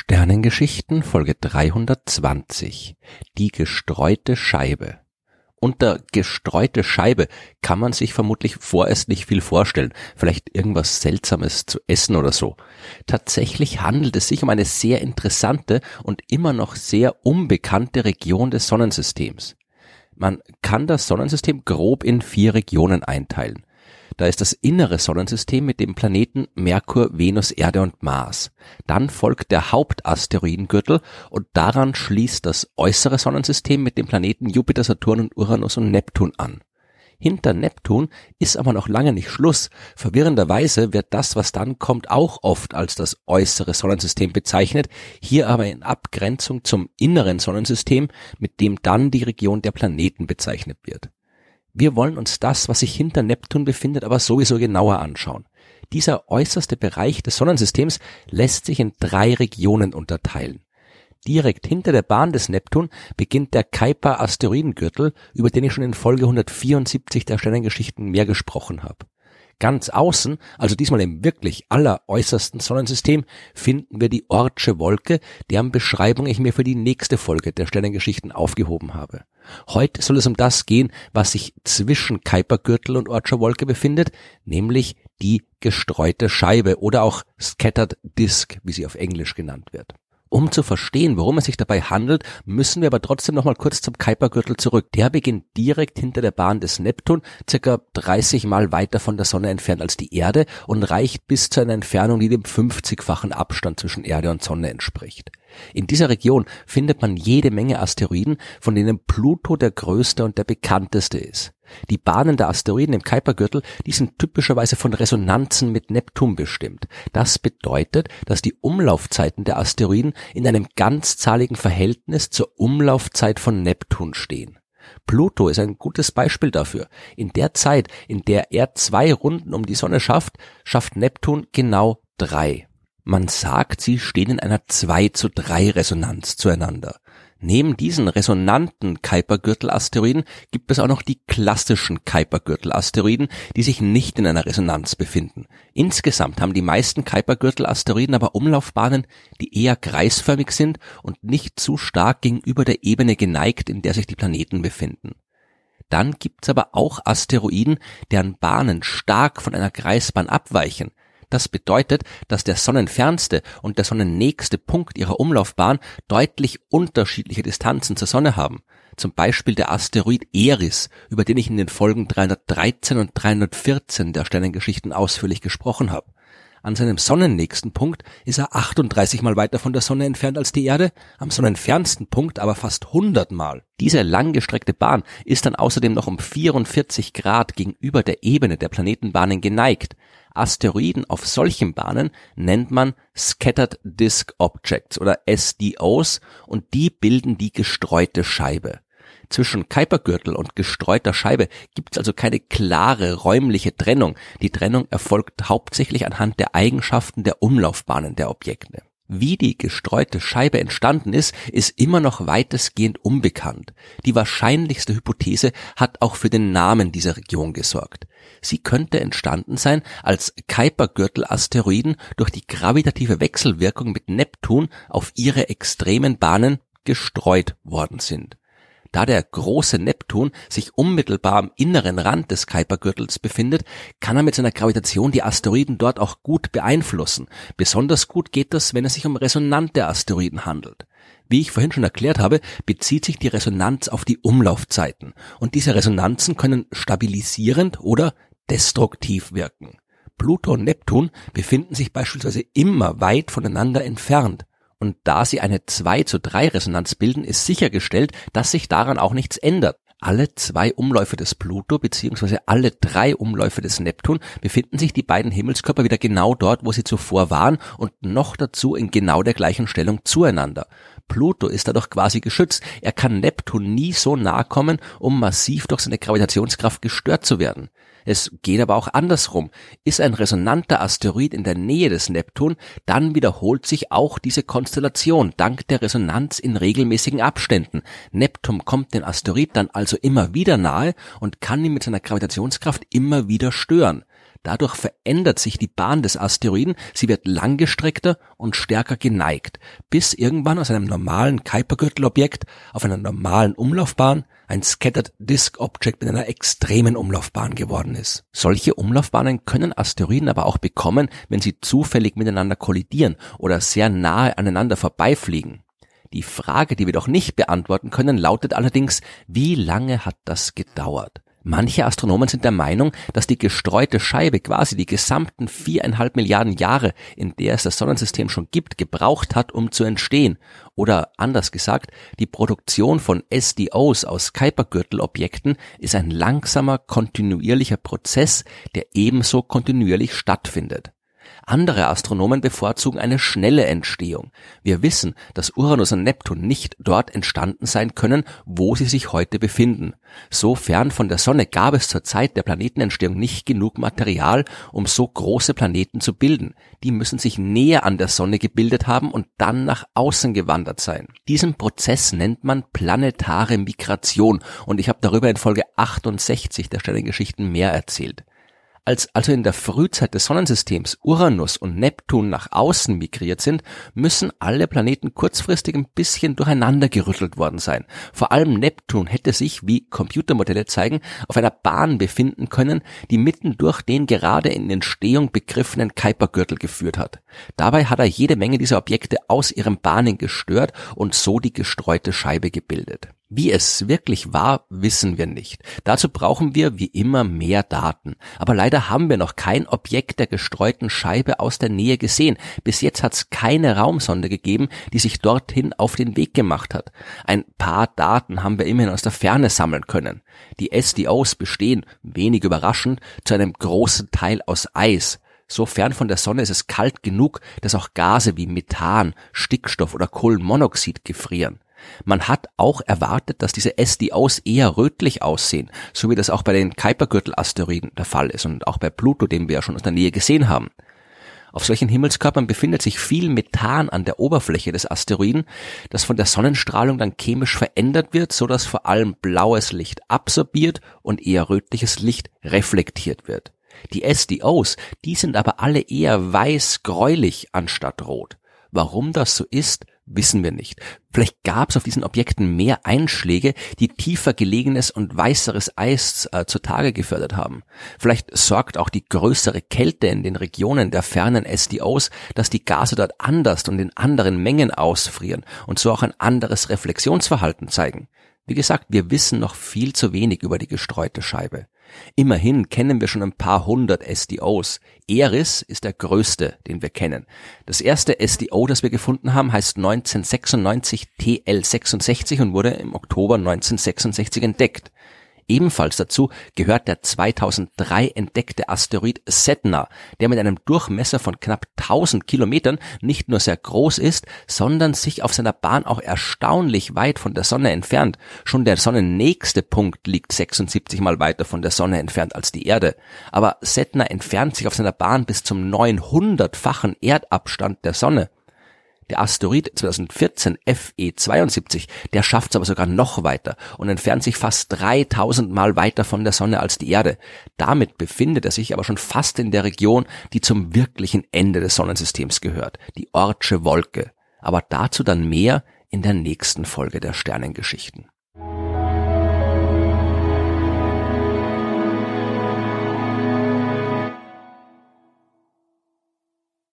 Sternengeschichten Folge 320 Die gestreute Scheibe Unter gestreute Scheibe kann man sich vermutlich vorerst nicht viel vorstellen, vielleicht irgendwas Seltsames zu essen oder so. Tatsächlich handelt es sich um eine sehr interessante und immer noch sehr unbekannte Region des Sonnensystems. Man kann das Sonnensystem grob in vier Regionen einteilen. Da ist das innere Sonnensystem mit den Planeten Merkur, Venus, Erde und Mars. Dann folgt der Hauptasteroidengürtel und daran schließt das äußere Sonnensystem mit den Planeten Jupiter, Saturn und Uranus und Neptun an. Hinter Neptun ist aber noch lange nicht Schluss. Verwirrenderweise wird das, was dann kommt, auch oft als das äußere Sonnensystem bezeichnet, hier aber in Abgrenzung zum inneren Sonnensystem, mit dem dann die Region der Planeten bezeichnet wird. Wir wollen uns das, was sich hinter Neptun befindet, aber sowieso genauer anschauen. Dieser äußerste Bereich des Sonnensystems lässt sich in drei Regionen unterteilen. Direkt hinter der Bahn des Neptun beginnt der Kuiper Asteroidengürtel, über den ich schon in Folge 174 der Sternengeschichten mehr gesprochen habe. Ganz außen, also diesmal im wirklich alleräußersten Sonnensystem, finden wir die Ortsche Wolke, deren Beschreibung ich mir für die nächste Folge der Sternengeschichten aufgehoben habe. Heute soll es um das gehen, was sich zwischen Kuipergürtel und Ortscher Wolke befindet, nämlich die gestreute Scheibe oder auch Scattered Disk, wie sie auf Englisch genannt wird. Um zu verstehen, worum es sich dabei handelt, müssen wir aber trotzdem noch mal kurz zum Kuipergürtel zurück. Der beginnt direkt hinter der Bahn des Neptun, circa 30 Mal weiter von der Sonne entfernt als die Erde und reicht bis zu einer Entfernung, die dem 50-fachen Abstand zwischen Erde und Sonne entspricht. In dieser Region findet man jede Menge Asteroiden, von denen Pluto der größte und der bekannteste ist. Die Bahnen der Asteroiden im Kuipergürtel, die sind typischerweise von Resonanzen mit Neptun bestimmt. Das bedeutet, dass die Umlaufzeiten der Asteroiden in einem ganzzahligen Verhältnis zur Umlaufzeit von Neptun stehen. Pluto ist ein gutes Beispiel dafür. In der Zeit, in der er zwei Runden um die Sonne schafft, schafft Neptun genau drei. Man sagt, sie stehen in einer 2 zu 3 Resonanz zueinander. Neben diesen resonanten Kuipergürtel-Asteroiden gibt es auch noch die klassischen Kuipergürtel-Asteroiden, die sich nicht in einer Resonanz befinden. Insgesamt haben die meisten Kuipergürtel-Asteroiden aber Umlaufbahnen, die eher kreisförmig sind und nicht zu stark gegenüber der Ebene geneigt, in der sich die Planeten befinden. Dann gibt's aber auch Asteroiden, deren Bahnen stark von einer Kreisbahn abweichen, das bedeutet, dass der sonnenfernste und der sonnennächste Punkt ihrer Umlaufbahn deutlich unterschiedliche Distanzen zur Sonne haben. Zum Beispiel der Asteroid Eris, über den ich in den Folgen 313 und 314 der Sternengeschichten ausführlich gesprochen habe. An seinem sonnennächsten Punkt ist er 38 mal weiter von der Sonne entfernt als die Erde, am sonnenfernsten Punkt aber fast 100 mal. Diese langgestreckte Bahn ist dann außerdem noch um 44 Grad gegenüber der Ebene der Planetenbahnen geneigt. Asteroiden auf solchen Bahnen nennt man Scattered Disk Objects oder SDOs und die bilden die gestreute Scheibe. Zwischen Kuipergürtel und gestreuter Scheibe gibt es also keine klare räumliche Trennung. Die Trennung erfolgt hauptsächlich anhand der Eigenschaften der Umlaufbahnen der Objekte. Wie die gestreute Scheibe entstanden ist, ist immer noch weitestgehend unbekannt. Die wahrscheinlichste Hypothese hat auch für den Namen dieser Region gesorgt. Sie könnte entstanden sein, als Kuipergürtel-Asteroiden durch die gravitative Wechselwirkung mit Neptun auf ihre extremen Bahnen gestreut worden sind. Da der große Neptun sich unmittelbar am inneren Rand des Kuipergürtels befindet, kann er mit seiner Gravitation die Asteroiden dort auch gut beeinflussen. Besonders gut geht das, wenn es sich um resonante Asteroiden handelt. Wie ich vorhin schon erklärt habe, bezieht sich die Resonanz auf die Umlaufzeiten und diese Resonanzen können stabilisierend oder destruktiv wirken. Pluto und Neptun befinden sich beispielsweise immer weit voneinander entfernt. Und da sie eine 2 zu 3 Resonanz bilden, ist sichergestellt, dass sich daran auch nichts ändert. Alle zwei Umläufe des Pluto bzw. alle drei Umläufe des Neptun befinden sich die beiden Himmelskörper wieder genau dort, wo sie zuvor waren und noch dazu in genau der gleichen Stellung zueinander. Pluto ist dadurch quasi geschützt. Er kann Neptun nie so nahe kommen, um massiv durch seine Gravitationskraft gestört zu werden. Es geht aber auch andersrum. Ist ein resonanter Asteroid in der Nähe des Neptun, dann wiederholt sich auch diese Konstellation dank der Resonanz in regelmäßigen Abständen. Neptun kommt den Asteroid dann also immer wieder nahe und kann ihn mit seiner Gravitationskraft immer wieder stören. Dadurch verändert sich die Bahn des Asteroiden, sie wird langgestreckter und stärker geneigt, bis irgendwann aus einem normalen Kuipergürtelobjekt auf einer normalen Umlaufbahn ein Scattered Disk Object mit einer extremen Umlaufbahn geworden ist. Solche Umlaufbahnen können Asteroiden aber auch bekommen, wenn sie zufällig miteinander kollidieren oder sehr nahe aneinander vorbeifliegen. Die Frage, die wir doch nicht beantworten können, lautet allerdings, wie lange hat das gedauert? Manche Astronomen sind der Meinung, dass die gestreute Scheibe quasi die gesamten viereinhalb Milliarden Jahre, in der es das Sonnensystem schon gibt, gebraucht hat, um zu entstehen. Oder anders gesagt, die Produktion von SDOs aus Kuipergürtelobjekten ist ein langsamer, kontinuierlicher Prozess, der ebenso kontinuierlich stattfindet. Andere Astronomen bevorzugen eine schnelle Entstehung. Wir wissen, dass Uranus und Neptun nicht dort entstanden sein können, wo sie sich heute befinden. So fern von der Sonne gab es zur Zeit der Planetenentstehung nicht genug Material, um so große Planeten zu bilden. Die müssen sich näher an der Sonne gebildet haben und dann nach außen gewandert sein. Diesen Prozess nennt man planetare Migration und ich habe darüber in Folge 68 der Sternengeschichten mehr erzählt. Als also in der Frühzeit des Sonnensystems Uranus und Neptun nach außen migriert sind, müssen alle Planeten kurzfristig ein bisschen durcheinander gerüttelt worden sein. Vor allem Neptun hätte sich, wie Computermodelle zeigen, auf einer Bahn befinden können, die mitten durch den gerade in Entstehung begriffenen Kuipergürtel geführt hat. Dabei hat er jede Menge dieser Objekte aus ihren Bahnen gestört und so die gestreute Scheibe gebildet. Wie es wirklich war, wissen wir nicht. Dazu brauchen wir wie immer mehr Daten. Aber leider haben wir noch kein Objekt der gestreuten Scheibe aus der Nähe gesehen. Bis jetzt hat es keine Raumsonde gegeben, die sich dorthin auf den Weg gemacht hat. Ein paar Daten haben wir immerhin aus der Ferne sammeln können. Die SDOs bestehen, wenig überraschend, zu einem großen Teil aus Eis. So fern von der Sonne ist es kalt genug, dass auch Gase wie Methan, Stickstoff oder Kohlenmonoxid gefrieren. Man hat auch erwartet, dass diese SDOs eher rötlich aussehen, so wie das auch bei den Kuipergürtel-Asteroiden der Fall ist und auch bei Pluto, den wir ja schon aus der Nähe gesehen haben. Auf solchen Himmelskörpern befindet sich viel Methan an der Oberfläche des Asteroiden, das von der Sonnenstrahlung dann chemisch verändert wird, so dass vor allem blaues Licht absorbiert und eher rötliches Licht reflektiert wird. Die SDOs, die sind aber alle eher weiß-gräulich anstatt rot. Warum das so ist, wissen wir nicht. Vielleicht gab es auf diesen Objekten mehr Einschläge, die tiefer gelegenes und weißeres Eis äh, zutage gefördert haben. Vielleicht sorgt auch die größere Kälte in den Regionen der fernen SDOs, dass die Gase dort anders und in anderen Mengen ausfrieren und so auch ein anderes Reflexionsverhalten zeigen. Wie gesagt, wir wissen noch viel zu wenig über die gestreute Scheibe. Immerhin kennen wir schon ein paar hundert SDOs. Eris ist der größte, den wir kennen. Das erste SDO, das wir gefunden haben, heißt 1996 TL66 und wurde im Oktober 1966 entdeckt. Ebenfalls dazu gehört der 2003 entdeckte Asteroid Sedna, der mit einem Durchmesser von knapp 1000 Kilometern nicht nur sehr groß ist, sondern sich auf seiner Bahn auch erstaunlich weit von der Sonne entfernt. Schon der sonnennächste Punkt liegt 76 mal weiter von der Sonne entfernt als die Erde. Aber Sedna entfernt sich auf seiner Bahn bis zum 900-fachen Erdabstand der Sonne. Der Asteroid 2014 FE72, der schafft es aber sogar noch weiter und entfernt sich fast 3000 Mal weiter von der Sonne als die Erde. Damit befindet er sich aber schon fast in der Region, die zum wirklichen Ende des Sonnensystems gehört, die Ortsche Wolke. Aber dazu dann mehr in der nächsten Folge der Sternengeschichten.